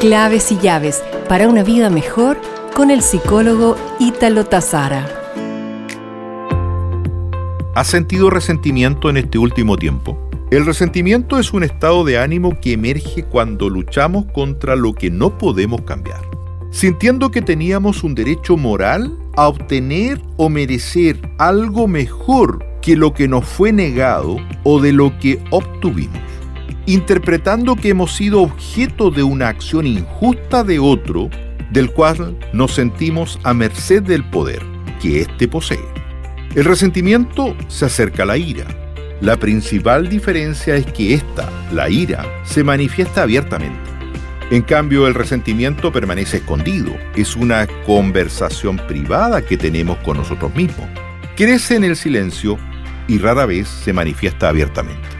Claves y llaves para una vida mejor con el psicólogo Ítalo Tazara. ¿Has sentido resentimiento en este último tiempo? El resentimiento es un estado de ánimo que emerge cuando luchamos contra lo que no podemos cambiar, sintiendo que teníamos un derecho moral a obtener o merecer algo mejor que lo que nos fue negado o de lo que obtuvimos interpretando que hemos sido objeto de una acción injusta de otro, del cual nos sentimos a merced del poder que éste posee. El resentimiento se acerca a la ira. La principal diferencia es que esta, la ira, se manifiesta abiertamente. En cambio, el resentimiento permanece escondido. Es una conversación privada que tenemos con nosotros mismos. Crece en el silencio y rara vez se manifiesta abiertamente.